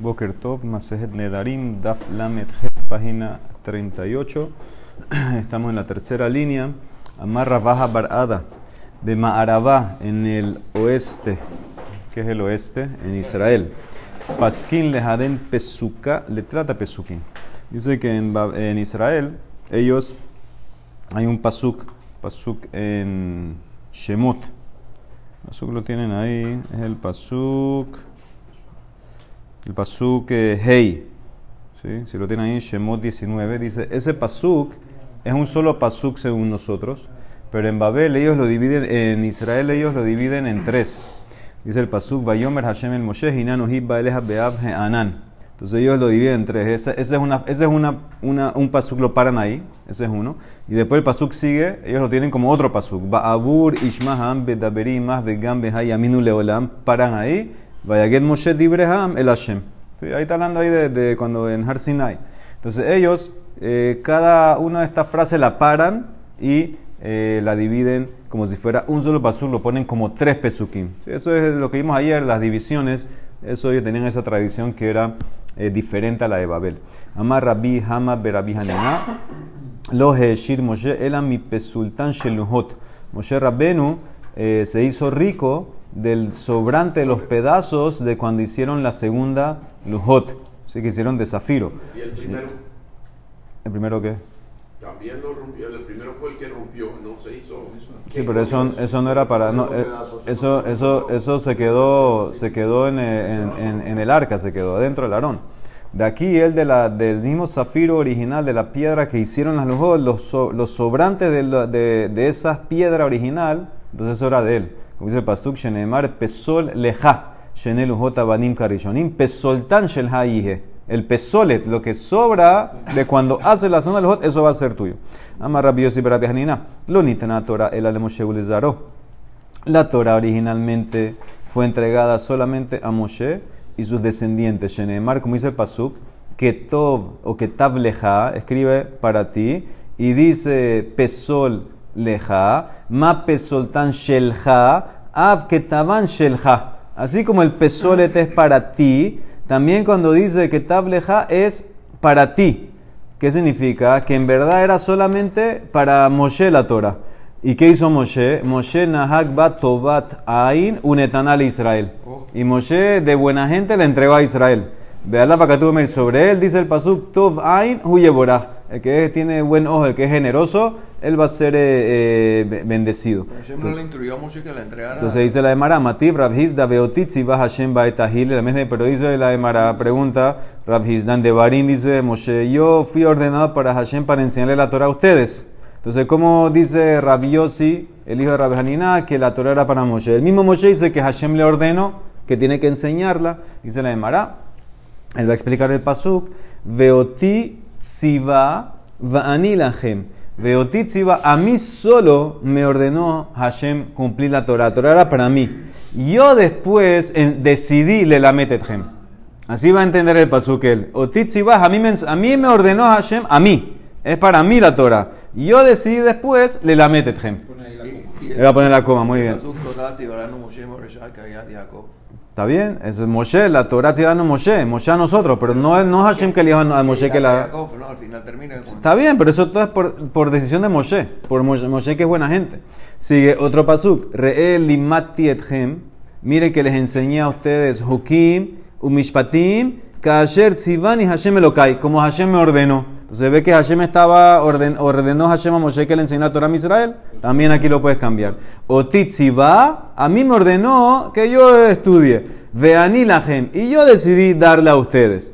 Boker Tov, Masejet Nedarim, Daf Lamet página 38. Estamos en la tercera línea. Amarra Baja Barada, de Ma'arabá, en el oeste. ¿Qué es el oeste? En Israel. Paskin Lehaden Pesuka, le trata Pesukin. Dice que en, en Israel, ellos, hay un pasuk, pasuk en Shemot. Pasuk lo tienen ahí, es el pasuk el pasuk Hey, ¿sí? si lo tienen ahí, Shemot 19, dice, ese pasuk es un solo pasuk según nosotros, pero en Babel ellos lo dividen, en Israel ellos lo dividen en tres. Dice el pasuk, Vayomer Hashem el Moshe, Beab Anan. Entonces ellos lo dividen en tres. Ese, es, una, ese es una, un pasuk, lo paran ahí, ese es uno. Y después el pasuk sigue, ellos lo tienen como otro pasuk. Ba'abur Ishmaham Bedaberimah Begam Behayaminu Leolam, paran ahí Vayaget Moshe Dibreham el Hashem. Ahí está hablando ahí de, cuando en Har Sinai. Entonces ellos, eh, cada una de estas frases la paran y eh, la dividen como si fuera un solo pasuk, lo ponen como tres pesukim. Eso es lo que vimos ayer, las divisiones. Eso ellos tenían esa tradición que era eh, diferente a la de Babel. Amar Rabbi Hama Berabi Hanina. Lo Shir Moshe Elam mi pesultan sheluhot. Moshe Rabbenu se hizo rico del sobrante de los pedazos de cuando hicieron la segunda lujot, sí que hicieron de zafiro. ¿Y el primero? ¿El primero qué? También lo rompió, el primero fue el que rompió, no se hizo. Sí, pero eso, eso no era para. No, eh, eso, eso, eso se quedó, se quedó en, en, en, el arca, se quedó adentro del arón. De aquí, el de la, del mismo zafiro original, de la piedra que hicieron las lujot, los, los sobrantes de, de, de esa piedra original, entonces eso era de él. Como dice el pasuk, Shenemar pesol leja, shenel ujota banim karishonim, pesoltan shel El pesolet, lo que sobra de cuando hace la zona del hot, eso va a ser tuyo. Amar rabbios y barabianina. Lo nitana Torah el alemoshe La Torah originalmente fue entregada solamente a Moshe y sus descendientes. Shenemar, como dice el pasuk, que tov o que tav leja, escribe para ti y dice pesol leja, ma pesoltan shelja, av ketaban. Así como el pesolet es para ti, también cuando dice que tableja es para ti. ¿Qué significa? Que en verdad era solamente para Moshe la Torah. ¿Y qué hizo Moshe? Moshe nahak bat tobat ain unetanal Israel. Y Moshe de buena gente le entregó a Israel. Ve la sobre él, dice el pasuk, tov ain huyeborah. El que tiene buen ojo, el que es generoso, él va a ser eh, eh, bendecido. Entonces dice la Emara, Rabhizda Beotitzi Hashem Baetahil, pero dice la Emara, pregunta Rabhizdan de Barín, dice Moshe, yo fui ordenado para Hashem para enseñarle la Torah a ustedes. Entonces, ¿cómo dice Rabiosi, el hijo de Rabhanina, que la Torah era para Moshe? El mismo Moshe dice que Hashem le ordenó que tiene que enseñarla, dice la Emara. Él va a explicar el pasuk, Veoti tziva va'ani lachem. Veoti tziva, a mí solo me ordenó Hashem cumplir la Torah. La Torah era para mí. Yo después decidí le la metetchem. Así va a entender el pasuk él. Oti a mí, me, a mí me ordenó Hashem, a mí. Es para mí la Torah. Yo decidí después le la metetchem. Le va a poner la coma, muy bien. ¿Está bien? Eso es Moshe, la Torah tirando Moshe, Moshe a nosotros, pero no, no es Hashem que le dijo a Moshe que la... Está bien, pero eso todo es por, por decisión de Moshe, por Moshe, que es buena gente. Sigue otro pasuk, Re'e limati etchem, mire que les enseñé a ustedes Hukim, Umishpatim, Kasher Tzivani Hashem Elokai, como Hashem me ordenó. Entonces ve que Hashem estaba orden, ordenó Hashem a Moshe que le enseñara Torah a Israel. También aquí lo puedes cambiar. O va, a mí me ordenó que yo estudie. Veani lahem. Y yo decidí darle a ustedes.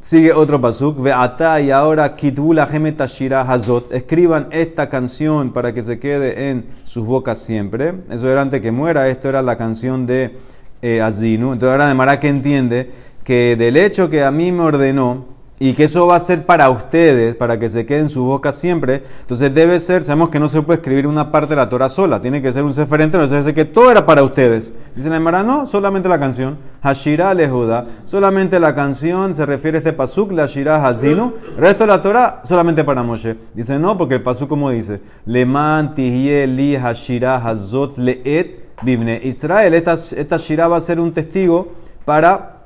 Sigue otro pasuk. Veata y ahora kitbu lahem etashira hazot. Escriban esta canción para que se quede en sus bocas siempre. Eso era antes que muera. Esto era la canción de eh, Azinu. Entonces ahora de Mara que entiende que del hecho que a mí me ordenó y que eso va a ser para ustedes, para que se quede en su boca siempre. Entonces debe ser, sabemos que no se puede escribir una parte de la Torah sola, tiene que ser un seferente, no se que todo era para ustedes. Dice la Emara, no, solamente la canción. Hashira lehuda, solamente la canción se refiere a este pasuk, la Shira Hazinu, resto de la Torah solamente para Moshe. Dice, no, porque el pasuk como dice, Leman li Hashira Hazot leet bibne Israel. Esta, esta Shira va a ser un testigo para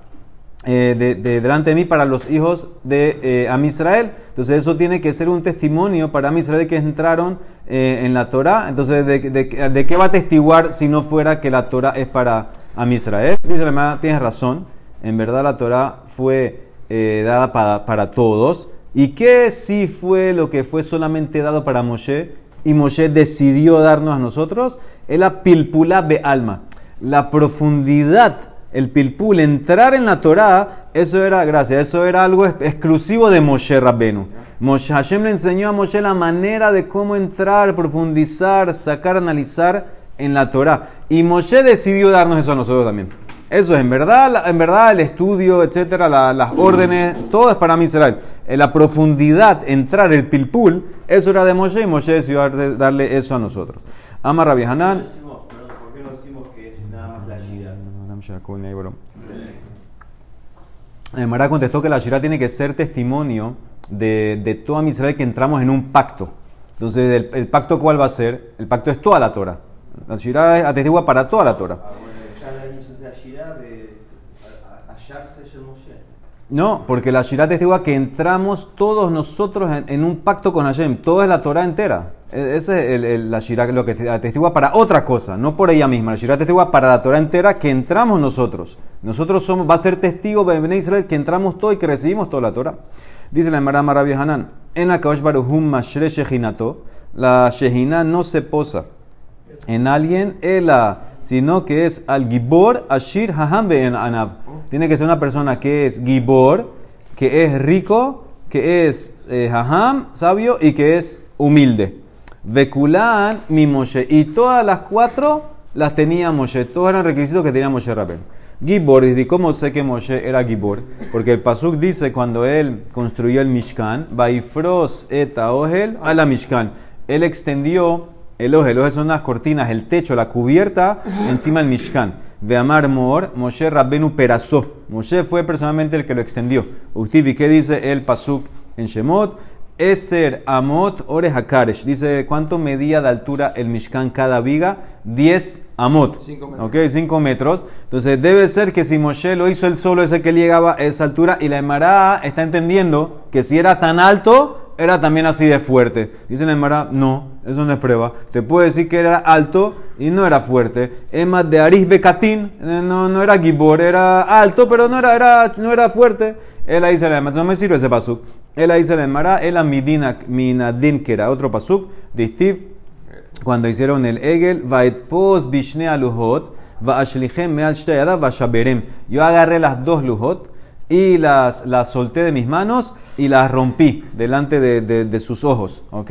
eh, de, de delante de mí para los hijos de eh, Am Israel. Entonces eso tiene que ser un testimonio para Am Israel que entraron eh, en la Torah. Entonces, ¿de, qué va a testiguar si no fuera que la Torah es para Am Israel? Dice la hermana, tienes razón. En verdad la Torah fue dada para, para todos. ¿Y qué sí fue lo que fue solamente dado para Moshe? Y Moshe decidió darnos a nosotros. Es la pilpula de alma. La profundidad el pilpul, entrar en la Torah, eso era, gracias, eso era algo exclusivo de Moshe Rabbenu. Moshe Hashem le enseñó a Moshe la manera de cómo entrar, profundizar, sacar, analizar en la Torah. Y Moshe decidió darnos eso a nosotros también. Eso es, en verdad, en verdad el estudio, etcétera, las órdenes, todo es para mí Israel. En la profundidad, entrar, el pilpul, eso era de Moshe y Moshe decidió darle eso a nosotros. Ama Rabbi Hanan. Mara contestó que la Shira tiene que ser testimonio de, de toda Israel que entramos en un pacto. Entonces, el, pacto cuál va a ser? El pacto es toda la Torah. La Shira es atestigua para toda la Torah. No, porque la Shira testigua que entramos todos nosotros en, un pacto con Hashem. Todo es la Torah entera. E, ese es la Shira lo que atestigua para otra cosa, no por ella misma. La Shira testigua para la Torah entera que entramos nosotros. Nosotros somos, va a ser testigo de Israel que entramos todo y que recibimos toda la Torah. Dice la Emara Marabi Hanan, en la Kaosh Baruhum Mashre Shehinato, la Shehina no se posa en alguien, ela, sino que es al Gibor Ashir Haham en Anav tiene que ser una persona que es gibor, que es rico, que es eh, haham, sabio y que es humilde. Vekulan mi Moshe. Y todas las cuatro las tenía Moshe. Todos eran requisitos que tenía Moshe Rabel. Gibor, ¿y cómo sé que Moshe era Gibor? Porque el Pasuk dice cuando él construyó el Mishkan, Baifros et a la Mishkan. Él extendió el oje, el oje son unas cortinas, el techo, la cubierta encima del Mishkan. De Amar Mor, Moshe Rabbenu perazó. Moshe fue personalmente el que lo extendió. Utivi, ¿qué dice el Pasuk en Shemot? Eser Amot Ore Hakaresh. Dice, ¿cuánto medía de altura el Mishkan cada viga? 10 Amot. 5 metros. Ok, 5 metros. Entonces debe ser que si Moshe lo hizo él solo, ese que llegaba a esa altura, y la Emara está entendiendo que si era tan alto, era también así de fuerte. Dice la Emara, no, eso no es prueba. Te puede decir que era alto y no era fuerte. Es más de Aris Bekatín, eh, no, no era Gibor, era alto, pero no era, era, no era fuerte. Él ahí dice la no me sirve ese pasuk. Él ahí dice la Emara, él a Midina, Minadin, que era otro pasuk de Steve, cuando hicieron el Egel, pos Bishne Aluhot, Va Ashlichem Meal Va Shaberem. Yo agarré las dos lujot y las, las solté de mis manos y las rompí delante de, de, sus ojos. ¿Ok?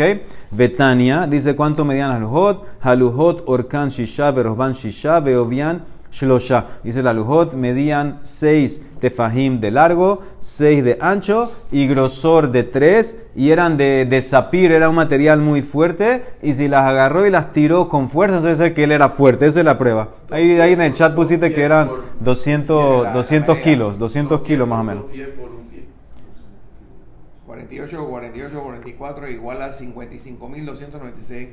Betania dice cuánto medían las lujot. Halujot orkan shisha, verosban shisha, veovian shlosha. Dice la lujot medían seis tefahim de largo, seis de ancho y grosor de tres y eran de, de sapir, era un material muy fuerte y si las agarró y las tiró con fuerza, debe ser que él era fuerte, esa es la prueba. Ahí, ahí en el chat pusiste que eran 200, 200 kilos, 200 kilos más o menos. 48, 48, 44 igual a 55.296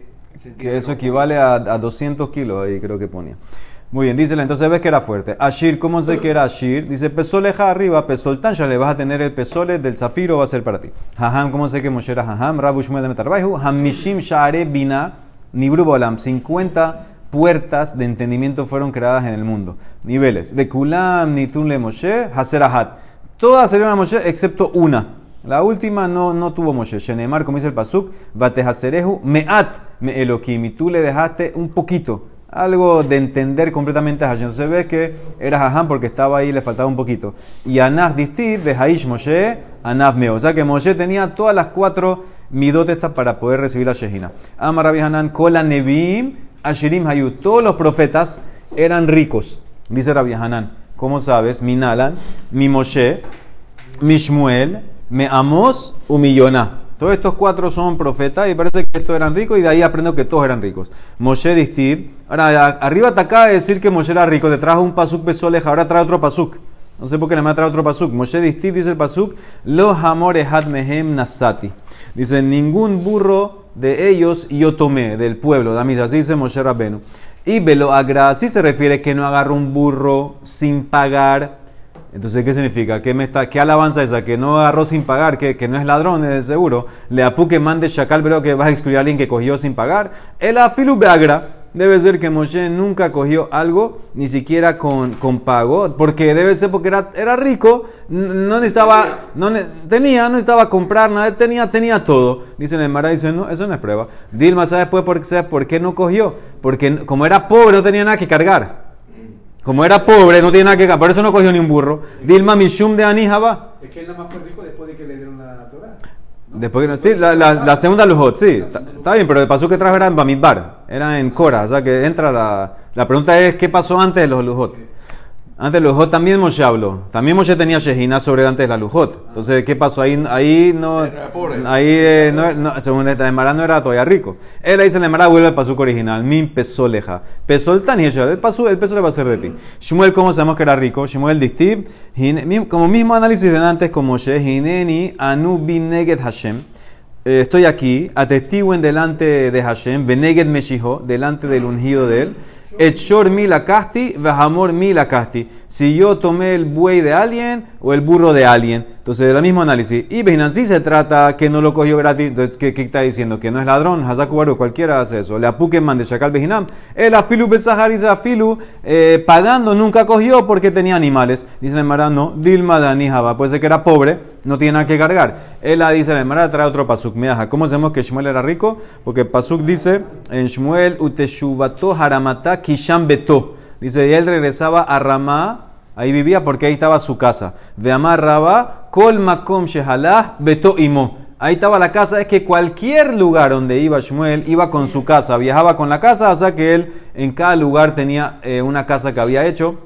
Que eso equivale a, a 200 kilos, ahí creo que ponía. Muy bien, dice entonces ves que era fuerte. Ashir, ¿cómo sé que era Ashir? Dice, pesoleja arriba, pesol ya le vas a tener el pesole del zafiro, va a ser para ti. Haham, ¿cómo sé que Moshe era Haham? Rabu Shmuel de Metarbaihu, Hamishim Share Bina, Nibru Bolam, 50 puertas de entendimiento fueron creadas en el mundo. Niveles. De Kulam, Nitun le Moshe, Haserahat. Todas salieron a Moshe excepto una. La última no, no tuvo Moshe. Shenemar, como dice el Pasuk, Batehaserehu, Meat, Me Elohim. Y tú le dejaste un poquito algo de entender completamente a Hashem. Entonces ve que era Hashem porque estaba ahí, le faltaba un poquito. Y Anaf Distiv, Haish Moshe, Anaf Meo. O sea que Moshe tenía todas las cuatro midot para poder recibir la Shehina. Amar Rabbi Hanan, Kola Nebim, Ashirim Hayut. Todos los profetas eran ricos, dice Rabbi Hanan. ¿Cómo sabes? Minalan, mi Moshe, mi Shmuel, me Amos, u mi todos estos cuatro son profetas y parece que estos eran ricos y de ahí aprendo que todos eran ricos. Moshe Distiv. Ahora, arriba te acaba de decir que Moshe era rico. Te trajo un pasuk pesoleja, ahora trae otro pasuk. No sé por qué le me trae otro pasuk. Moshe Distiv dice el pasuk, Los amores mehem nasati. Dice, ningún burro de ellos yo tomé, del pueblo, Así dice Moshe Rabenu. Y velo agra, así se refiere que no agarra un burro sin pagar Entonces, ¿qué significa? ¿Qué, me está, qué alabanza esa? Que no agarró sin pagar, que, no es ladrón, es seguro. Le apu que mande chacal, pero que vas a excluir a alguien que cogió sin pagar. El afilu beagra. Debe ser que Moshe nunca cogió algo, ni siquiera con, con pago, porque debe ser porque era, rico, no necesitaba, no tenía, no necesitaba comprar nada, tenía, tenía todo. Dice el Mara, dice, no, eso no es prueba. Dilma, ¿sabes pues por, por qué no cogió? Porque como era pobre, no tenía nada que cargar. Como era pobre, no tenía nada que cargar, por eso no cogió ni un burro. Dilma Mishum de Anijaba. Es que él nada más fue rico después de que le dieron la Torah. Después que no- sí, la, la, la segunda Lujot, sí, está, está bien, pero el paso que trajo era en Bamidbar, era en Cora, o sea que entra la, la pregunta es ¿qué pasó antes de los Lujot? Antes de Lujot también Moshe habló, también Moshe tenía Shejina sobre antes de la Lujot, entonces ¿qué pasó ahí? Ahí no, ahí eh, no, no, según esta Emara no era todavía rico. Él ahí dice la Emara vuelve al pasuk original, min pesó leja, pesó el tan y el paso, el peso le va a ser de ti. Shmuel, ¿cómo sabemos que era rico? Shmuel mi- como mismo análisis de antes con Moshe, hineni anu bin neget Hashem. Eh, estoy aquí, atestiguen delante de Hashem, Beneged Meshiho, delante del ungido de él. Echor mi la casti, Vahamor mi la casti. Si yo tomé el buey de alguien o el burro de alguien. Entonces, del mismo análisis. Y Benansi se trata que no lo cogió gratis. Entonces, ¿qué, qué está diciendo? Que no es ladrón. Hazaku Baruch, cualquiera hace eso. Le apuque mande Shakal Bejinam. El afilu besahar dice afilu, eh, pagando nunca cogió porque tenía animales. Dice Marán, no. Dilma Dani Jaba. Puede ser que era pobre, no tiene nada que cargar. Él la dice, el Marán trae otro pasuk. ¿Cómo sabemos que Shmuel era rico? Porque pasuk dice en Shmuel, Uteshubato Haramata Kisham Beto. Dice, y él regresaba a Ramá. Ahí vivía porque ahí estaba su casa. Veamar Rabá, Kol Makom Shehalah Beto Imo. Ahí estaba la casa, es que cualquier lugar donde iba Shmuel iba con su casa, viajaba con la casa, o sea que él en cada lugar tenía eh, una casa que había hecho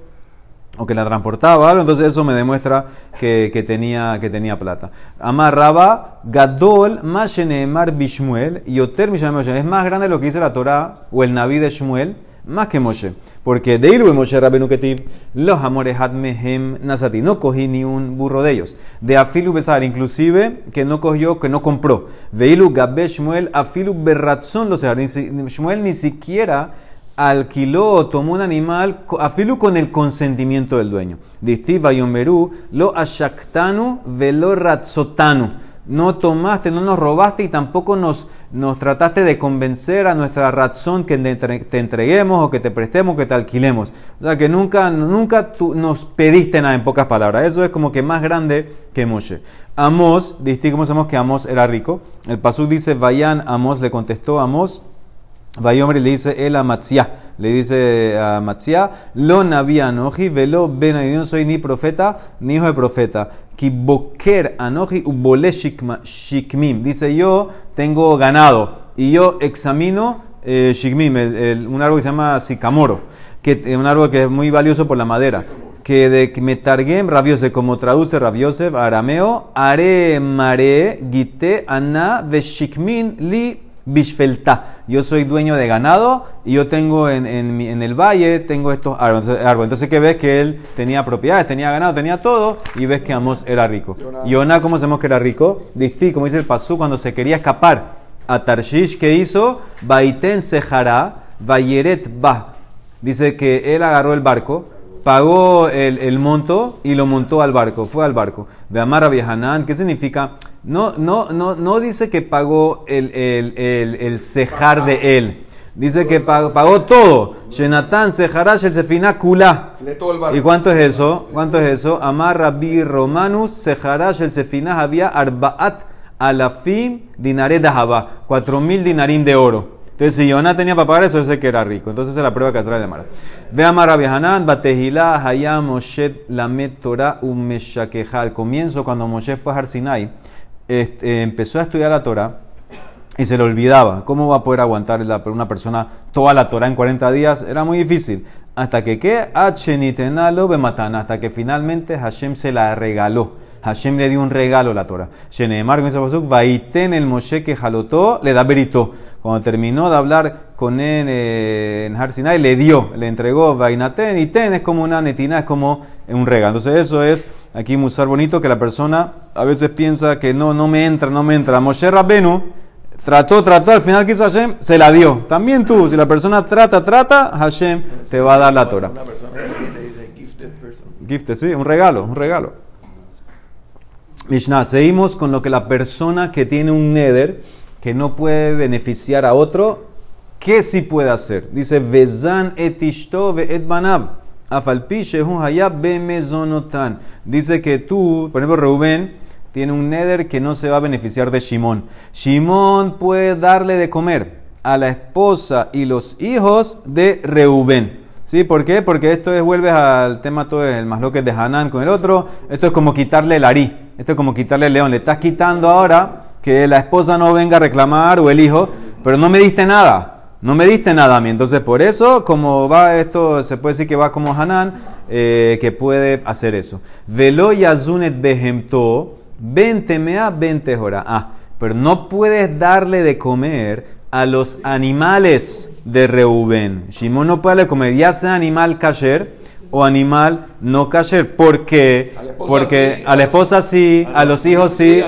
o que la transportaba, entonces eso me demuestra que, que tenía, que tenía plata. Amarraba Gadol Mashenemar Bishmuel y Oter Mishanem Moshe. Es más grande lo que dice la Torah o el Naví de Shmuel, más que Moshe. Porque de Iru Moshe Rabenu Ketiv, los amores Hadmehem Nasati. No cogí ni un burro de ellos. De Afilu Besar, inclusive que no cogió, que no compró. Veilu Gabe Shmuel Afilu Berratzon lo Shmuel ni siquiera alquiló o tomó un animal afilu con el consentimiento del dueño. Distiva yomeru lo ashaktanu velo ratzotanu. No tomaste, no nos robaste y tampoco nos, nos trataste de convencer a nuestra razón que te entre- te entreguemos o que te prestemos, que te alquilemos. O sea que nunca, nunca nos pediste nada en pocas palabras. Eso es como que más grande que Moshe. Amos, distinguimos que Amos era rico. El pasuk dice, vayan, Amos le contestó Amos. Vayomri le dice el a le dice a Matzia, lo naví anoji, velo ben no soy ni profeta ni hijo de profeta. Ki boker anoji ubole shikmim. Dice yo tengo ganado y yo examino eh, shikmim, un árbol que se llama sicamoro, que es un árbol que es muy valioso por la madera. Que de que metargem rabiose, como traduce rabiose arameo, are mare gite ana veshikmin li Bishfelta. Yo soy dueño de ganado y yo tengo en, en, en el valle, tengo estos árboles. árboles. Entonces, ¿qué ves? Que él tenía propiedades, tenía ganado, tenía todo y ves que Amos era rico. Yonah, ¿cómo sabemos que era rico? Distí, como dice el Pasú, cuando se quería escapar a Tarshish, ¿qué hizo? Baiten Sehara, Vayeret Ba. Dice que él agarró el barco, pagó el, el monto y lo montó al barco, fue al barco. De Amar a ¿qué significa? No, no, no, no dice que pagó el, el, el, el cejar de él. Dice que pagó, pagó todo. Shenatan Seharash el Sefina Kula. ¿Y cuánto es eso? ¿Cuánto es eso? Amar Rabbi Romanus Seharash el Sefina había Arbaat Alafim Dinare Dahaba. Cuatro mil dinarim de oro. Entonces, si Yonah tenía para pagar eso, ese que era rico. Entonces, esa es la prueba que trae de Mara. Ve a Rabbi Hanan, Batehilá, Hayam, Moshe, Lamet, Torah, Umeshakeja. Al comienzo, cuando Moshe fue a Har Sinai, este, empezó a estudiar la Torah y se le olvidaba. ¿Cómo va a poder aguantar una persona toda la Torah en 40 días? Era muy difícil. Hasta que, ¿qué? Hasta que finalmente Hashem se la regaló. Hashem le dio un regalo a la Torah. Sheneemar con ese pasuk, vaiten el Moshe que jalotó, le da verito. Cuando terminó de hablar con él eh, en Har Sinai, le dio, le entregó vainaten. Y ten es como una netina, es como un regalo. Entonces, eso es aquí musar bonito que la persona a veces piensa que no, no me entra, no me entra. Moshe Rabbenu Trató, trató, al final quiso Hashem, se la dio. También tú, si la persona trata, trata, Hashem te va a dar la Torah. Gifted sí, un regalo, un regalo. Mishnah, seguimos con lo que la persona que tiene un neder, que no puede beneficiar a otro, ¿qué sí puede hacer? Dice, Vezan et ishto ve et banav. Bemezonotan. Dice que tú, por ejemplo, Reuben, tiene un neder que no se va a beneficiar de Shimón. Shimón puede darle de comer a la esposa y los hijos de Reubén. ¿Sí? ¿Por qué? Porque esto es, vuelves al tema todo el más que de Hanán con el otro. Esto es como quitarle el arí. Esto es como quitarle el león. Le estás quitando ahora que la esposa no venga a reclamar o el hijo, pero no me diste nada. No me diste nada a mí. Entonces, por eso, como va esto, se puede decir que va como Hanán, eh, que puede hacer eso. Velo yazunet behemto, 20 mea, 20 horas. Ah, pero no puedes darle de comer a los animales de Reubén. Shimon no puede darle comer, ya sea animal kasher o animal no kasher. ¿Por qué? Porque a la esposa sí, a los hijos sí.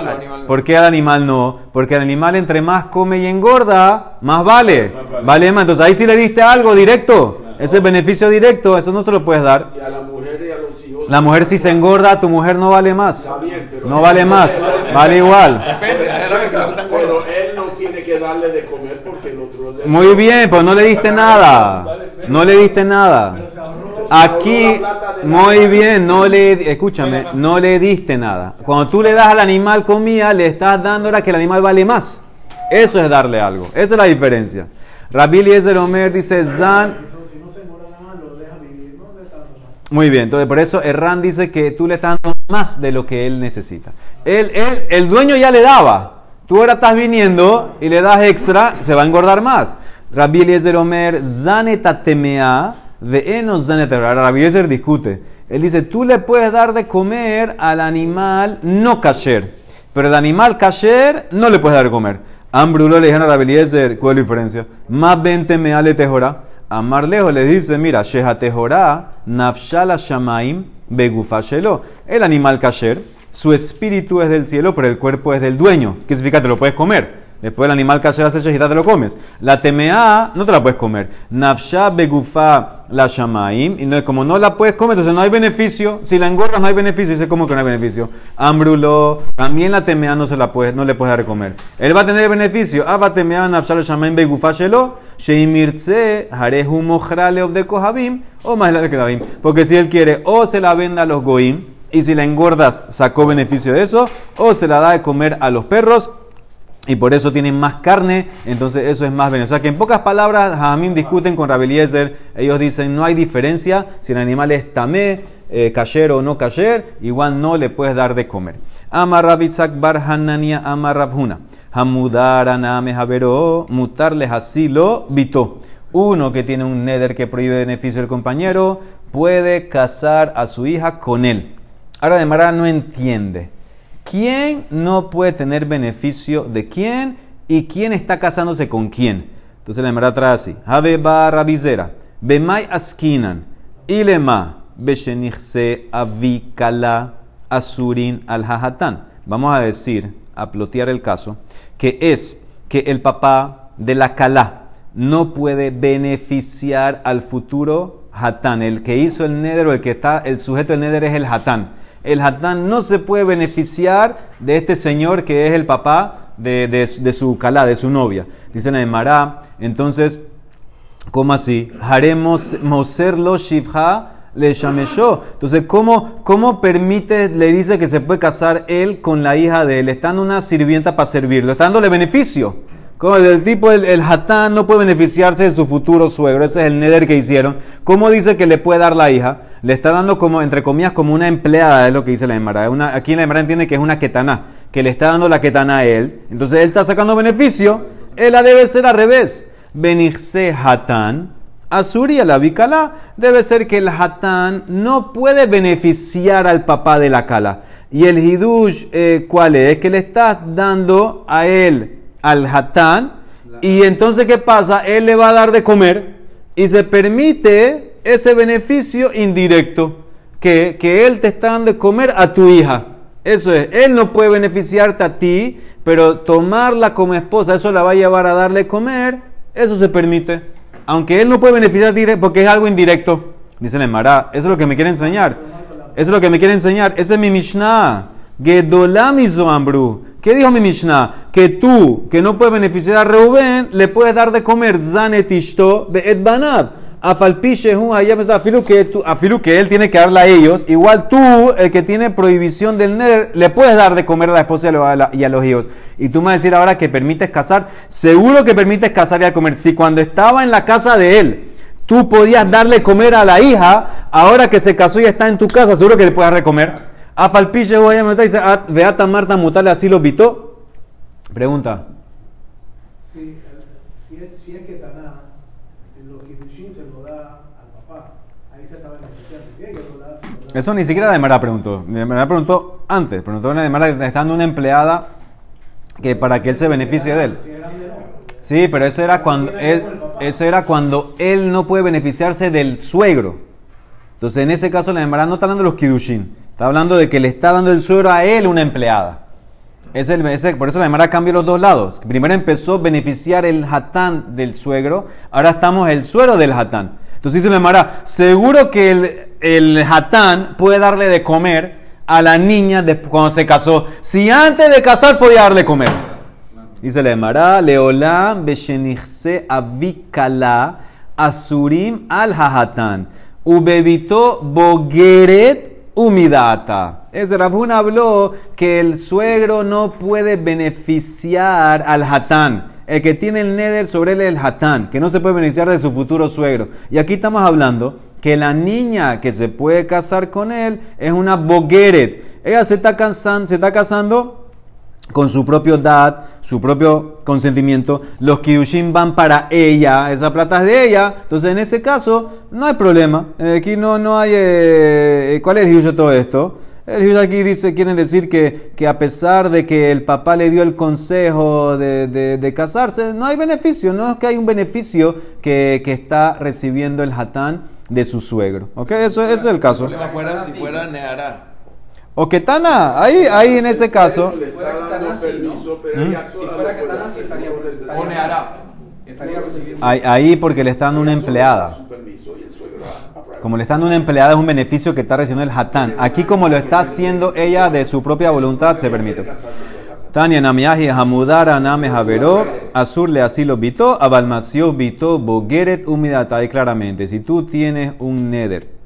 ¿Por qué al animal no? Porque el animal entre más come y engorda, más vale. Vale más. Entonces ahí sí le diste algo directo. Ese es beneficio directo, eso no se lo puedes dar. Y a la mujer y a los hijos. La mujer si se engorda, tu mujer no vale más. No vale más, vale igual. Pero él no tiene que darle de comer porque el otro. Muy bien, pues no le diste nada. No le diste nada. Aquí, muy bien, no le, escúchame, no le diste nada. Cuando tú le das al animal comida, le estás dando ahora que el animal vale más. Eso es darle algo. Esa es la diferencia. Rabbi Eliezer Omer dice, Zan. Muy bien, entonces por eso Erran dice que tú le estás dando más de lo que él necesita. Él, él- el dueño ya le daba. Tú ahora estás viniendo y le das extra, se va a engordar más. Rabbi Eliezer Omer, zanetatemea, de eno zanetemea. Ahora Rabbi Eliezer discute. Él dice, tú le puedes dar de comer al animal no kasher, pero el animal kasher no le puedes dar de comer. Ambrulo le dijeron a Rabbi Eliezer, ¿cuál es la diferencia? Más 20 meale tejora. Amar lejos le dice, mira, Sheha tejora, nafshala shamaim, begufashelo. El animal kasher, su espíritu es del cielo, pero el cuerpo es del dueño. ¿Qué significa? Te lo puedes comer. Después el animal kasher hace shehita, te lo comes. La temea no te la puedes comer. Nafsha begufa la shamaim. Y no, como no la puedes comer, entonces no hay beneficio. Si la engordas no hay beneficio. Dice, ¿cómo que no hay beneficio? Ambrulo, también la temea no, se la puede, no le puedes dar de comer. Él va a tener beneficio. Aba temea nafsha la shamaim begufa shelo. Sheimirtze harehu mojrale of de kohabim. O más la que Porque si él quiere, o se la venda a los goim. Y si la engordas, sacó beneficio de eso. O se la da de comer a los perros y por eso tienen más carne, entonces eso es más beneficio. O sea que en pocas palabras, Jamín discuten con Rabbi Eliezer, ellos dicen no hay diferencia si el animal es tamé, eh, kasher o no kasher, igual no le puedes dar de comer. Amar Rabitzak bar Hanania amar Rabhuna, hamudar aname javero, mutarle hasilo vito. Uno que tiene un neder que prohíbe beneficio del compañero, puede casar a su hija con él. Ahora de Mara no entiende. ¿Quién no puede tener beneficio de quién y quién está casándose con quién? Entonces la Emara trae así. Have barra visera. Bemai askinan. Ilema. Beshenichse avikala asurin al hahatan. Vamos a decir, a plotear el caso, que es que el papá de la calá no puede beneficiar al futuro hatán. El que hizo el neder o el que está, el sujeto del neder es el hatán el Hatán no se puede beneficiar de este señor que es el papá de, de- su calá, de su novia. Dice la Mará, entonces, ¿cómo así? Haremos moserlo shivha le shameshó. Entonces, ¿cómo, ¿cómo permite, le dice que se puede casar él con la hija de él? Dando una sirvienta para servirlo, está dándole beneficio. Como el tipo, el, hatán no puede beneficiarse de su futuro suegro, ese es el neder que hicieron. ¿Cómo dice que le puede dar la hija? Le está dando como, entre comillas, como una empleada, es lo que dice la Emara. Aquí la Emara entiende que es una ketaná, que le está dando la ketaná a él. Entonces él está sacando beneficio, él la debe ser al revés. Benirse hatán, Asuria, la bicala, debe ser que el hatán no puede beneficiar al papá de la cala. Y el hidush, eh, ¿cuál es? Es que le está dando a él, al hatán, y entonces, ¿qué pasa? Él le va a dar de comer y se permite ese beneficio indirecto, que, que él te está dando de comer a tu hija. Eso es, él no puede beneficiarte a ti, pero tomarla como esposa, eso la va a llevar a darle comer, eso se permite. Aunque él no puede beneficiar directo porque es algo indirecto. Dice Mará, eso es lo que me quiere enseñar. Eso es lo que me quiere enseñar. Ese es mi Mishnah. Gedolam Ambru. ¿Qué dijo mi Mishnah? Que tú, que no puedes beneficiar a Reuben, le puedes dar de comer Zanet Ishto Be'et. Afalpiche afilu que, él tiene que darle a ellos. Igual tú, el que tiene prohibición del neder, le puedes dar de comer a la esposa y a los hijos. Y tú me vas a decir ahora que permites casar. Seguro que permites casar y a comer. Si cuando estaba en la casa de él, tú podías darle comer a la hija, ahora que se casó y está en tu casa, seguro que le puedes dar. Afalpiche Beata Marta Mutale así lo vitó. Pregunta. Si, si, es, si es que Taná, los Kidushin se lo da al papá, ahí se está beneficiando. Si lo da, se lo da. Eso ni siquiera de Mara preguntó. De Mara preguntó antes. Preguntó de Mara, está dando una empleada que para que él se beneficie de él. Sí, pero ese era cuando él, ese era cuando él no puede beneficiarse del suegro. Entonces, en ese caso, la Emara no está hablando de los Kidushin. Está hablando de que le está dando el suegro a él una empleada. Es el, por eso la Emara cambia los dos lados. Primero empezó a beneficiar el hatán del suegro, ahora estamos el suegro del hatán. Entonces dice la Emara, seguro que el, hatán puede darle de comer a la niña de- cuando se casó. Si antes de casar podía darle comer. Dice la Emara, Leolam Beshenichse Avikala Asurim al Hahatan. Ubebito Bogeret Umidata. Es Rafun habló que el suegro no puede beneficiar al Hatán. El que tiene el neder sobre él es el Hatán, que no se puede beneficiar de su futuro suegro. Y aquí estamos hablando que la niña que se puede casar con él es una Bogeret. Ella se está, casan- se está casando con su propio dad, su propio consentimiento, los kidushin van para ella, esa plata es de ella, entonces en ese caso no hay problema, Eh, aquí no, no hay, eh, ¿cuál es el de todo esto? El hidush aquí dice, quieren decir que, que a pesar de que el papá le dio el consejo de, de- casarse, no hay beneficio, no es que hay un beneficio que, que está recibiendo el hatán de su suegro, ¿ok? Eso, eso es el caso. fuera. O que Tana, ahí, ahí en ese caso... Fuera ¿Mm? Si fuera hacer, estaría- no puede hacer. O Nehará. Estaría. Ahí, ahí porque le está dando una empleada. Como le está dando una empleada es un beneficio que está recibiendo el hatán. Aquí como lo está haciendo ella de su propia voluntad se permite. Tania Namiaji Hamudara Name Javeró, Azur le así lo vitó, Abalmació vitó, Bogeret humidata. Ahí claramente, si tú tienes un neder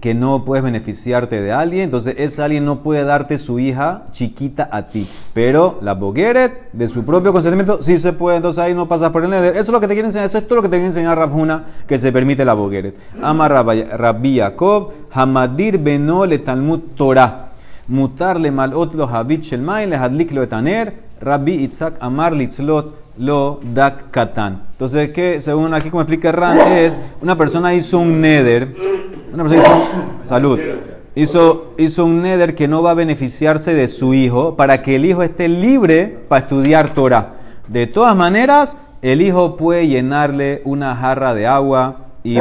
que no puedes beneficiarte de alguien, entonces ese alguien no puede darte su hija chiquita a ti. Pero la Bogeret, de su propio consentimiento, sí se puede, entonces ahí no pasas por el neder. Eso es lo que te quiere enseñar, eso es todo lo que te quiere enseñar Rafuna, que se permite la Bogeret. Ama Rabbi Yaakov, Hamadir Beno le Talmud Torah. Mutar le malot lo habit shel main le hadlik lo etaner. Rabbi Itzak Amar litzlot lo dak katan. Entonces, que según aquí como explica Ran, es una persona hizo un neder, una persona hizo, salud, hizo, hizo un neder que no va a beneficiarse de su hijo para que el hijo esté libre para estudiar Torah. De todas maneras, el hijo puede llenarle una jarra de agua y,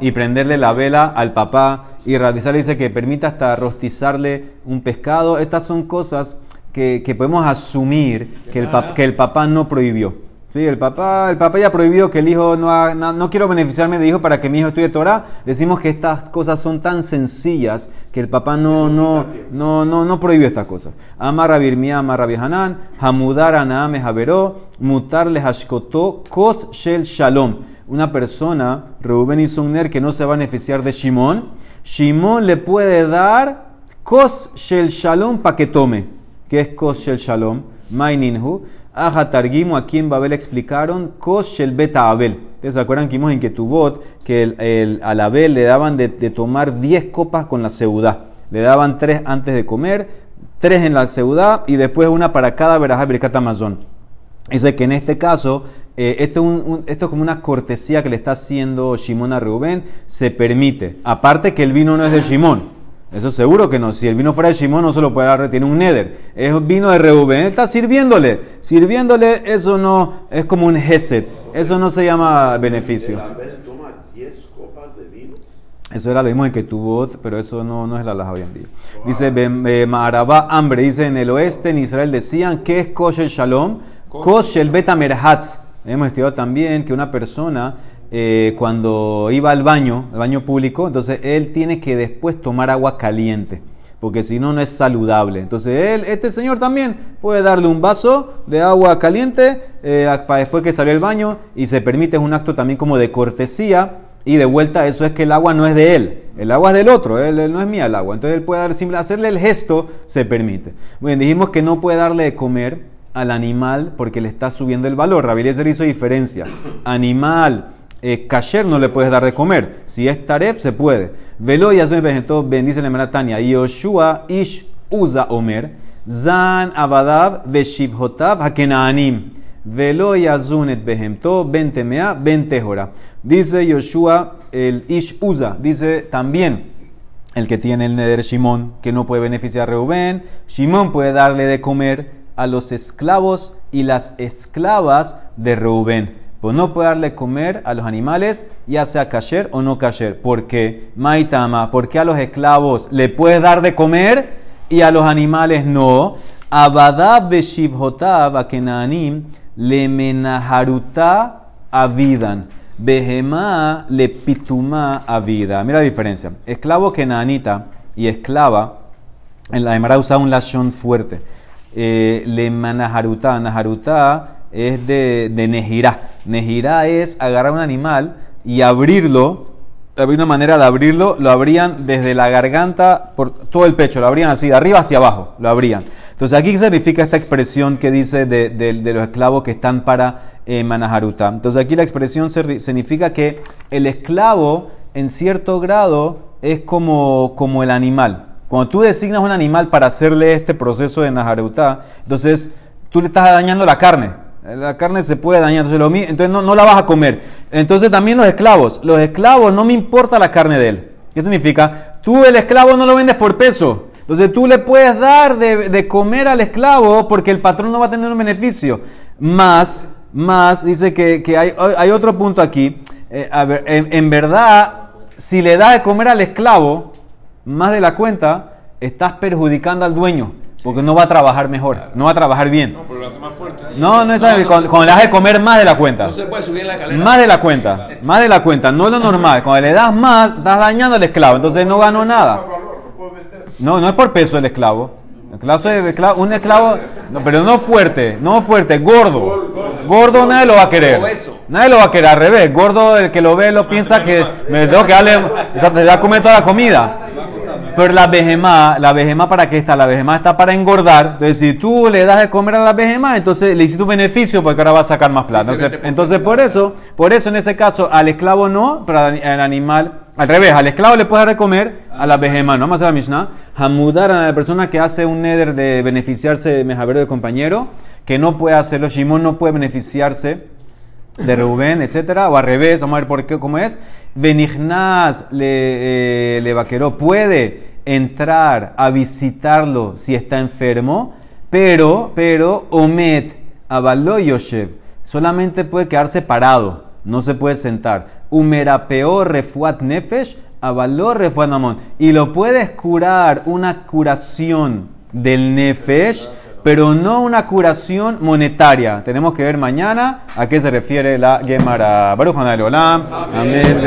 y prenderle la vela al papá. Y realizar dice que permita hasta rostizarle un pescado. Estas son cosas que, que podemos asumir que el, pap- que el papá no prohibió. Sí, el papá, el papá ya prohibió que el hijo no, haga- no, no quiero beneficiarme de hijo para que mi hijo estudie Torah. Decimos que estas cosas son tan sencillas que el papá no, no, no, no, no prohibió estas cosas. Amarra birmia, amarra bihanan, hamudar anaame javeró, mutarle hashkotó, kos shel shalom. Una persona, Reuben hizo un ner que no se va a beneficiar de Shimón. Shimón le puede dar kos shel shalom para que tome. ¿Qué es kos shel shalom? Maininhu. Aja Targimo, aquí en Babel explicaron kos shel beta Abel. ¿Ustedes se acuerdan que vimos en que el- al Abel le daban de, tomar 10 copas con la seudá? Le daban 3 antes de comer, 3 en la seudá y después una para cada verajá y berkat amazón. Dice que en este caso, eh, esto, es como una cortesía que le está haciendo Shimón a Reuben, se permite. Aparte que el vino no es de Shimón. Eso seguro que no. Si el vino fuera de Shimón, no se lo puede dar, tiene un neder. Es vino de Reuben. Él está sirviéndole. Sirviéndole, eso no es como un Geset. Eso no se llama beneficio. La vez toma 10 copas de vino. Eso era lo mismo en que tuvo, pero eso no, no es la laja hoy en día. Dice, Maharabá, hambre. Dice, en el oeste, en Israel, decían, ¿qué es kosher shalom? Kosher beta merhatz. Hemos estudiado también que una persona eh, cuando iba al baño, al baño público, entonces él tiene que después tomar agua caliente, porque si no, no es saludable. Entonces él, este señor también puede darle un vaso de agua caliente eh, para después que salió del baño y se permite, es un acto también como de cortesía. Y de vuelta, eso es que el agua no es de él, el agua es del otro, él, no es mía el agua. Entonces él puede dar, simple, hacerle el gesto, se permite. Bien, dijimos que no puede darle de comer al animal porque le está subiendo el valor. Rabeliezer hizo diferencia. Animal eh, no le puedes dar de comer. Si es taref, se puede. Velo y entonces bendice la Meratania. Yoshua ish usa omer. Zan abadav veshivhotav hakenaanim. Velo yazunet behemto bentemea bentehora. Dice Yoshua el ish usa. Dice también el que tiene el neder Shimon, que no puede beneficiar a Reuben. Shimon puede darle de comer a los esclavos y las esclavas de Reuben pues no puede darle comer a los animales, ya sea kasher o no kasher. ¿Por qué? Maitama, porque a los esclavos le puedes dar de comer y a los animales no? Abadab beshivhotav akenanim le menaharuta avidan. Behemá le pituma avida. Mira la diferencia. Esclavo kenanita y esclava, en la Emara usa un lashon fuerte. Eh, le menaharuta, naharuta es de, de nejirá. Nejirá es agarrar un animal y abrirlo. Había una manera de abrirlo, lo abrían desde la garganta por todo el pecho, lo abrían así, de arriba hacia abajo, lo abrían. Entonces, aquí significa esta expresión que dice de, los esclavos que están para eh, Manaharuta. Entonces, aquí la expresión significa que el esclavo, en cierto grado, es como, como el animal. Cuando tú designas un animal para hacerle este proceso de Naharuta, entonces tú le estás dañando la carne. La carne se puede dañar, entonces, entonces no, la vas a comer. Entonces también los esclavos. Los esclavos no me importa la carne de él. ¿Qué significa? Tú el esclavo no lo vendes por peso. Entonces tú le puedes dar de, comer al esclavo porque el patrón no va a tener un beneficio. Más, más, dice que, hay, otro punto aquí. Eh, en, en verdad, si le das de comer al esclavo más de la cuenta, estás perjudicando al dueño. Porque no va a trabajar mejor, no va a trabajar bien. No, pero lo hace más fuerte. No, no está bien. Cuando, le das de comer más de la cuenta. No se puede subir en la escalera. Más de la cuenta, más de la cuenta, no es lo normal. Cuando le das más, estás dañando al esclavo, entonces no ganó nada. No, no es por peso el esclavo. El esclavo, un esclavo, no, pero no fuerte, no fuerte, gordo. Gordo nadie lo va a querer. Nadie lo va a querer, al revés. Gordo, el que lo ve, lo piensa que me tengo que darle, se va a comer toda la comida. Pero la vejema, la para qué está? La vejema está para engordar. Entonces, si tú le das de comer a la vejema, entonces le hiciste un beneficio porque ahora va a sacar más plata. entonces, por eso, por eso en ese caso, al esclavo no, pero al animal, al revés, al esclavo le puedes dar de comer, a la vejema, no vamos a la Mishnah. Hamudar a la persona que hace un neder de beneficiarse de mejavero de compañero, que no puede hacerlo. Shimon no puede beneficiarse de Reuben, etcétera, o al revés, vamos a ver por qué, cómo es. Benignaz le, eh, le vaqueró, puede entrar a visitarlo si está enfermo, pero, pero, Omet, Abalo Yoshev, solamente puede quedarse parado, no se puede sentar. Umerapeó refuat nefesh, Abalo refuat namon. Y lo puedes curar una curación del nefesh pero no una curación monetaria. Tenemos que ver mañana a qué se refiere la Gemara. Baruch Olam. Amén.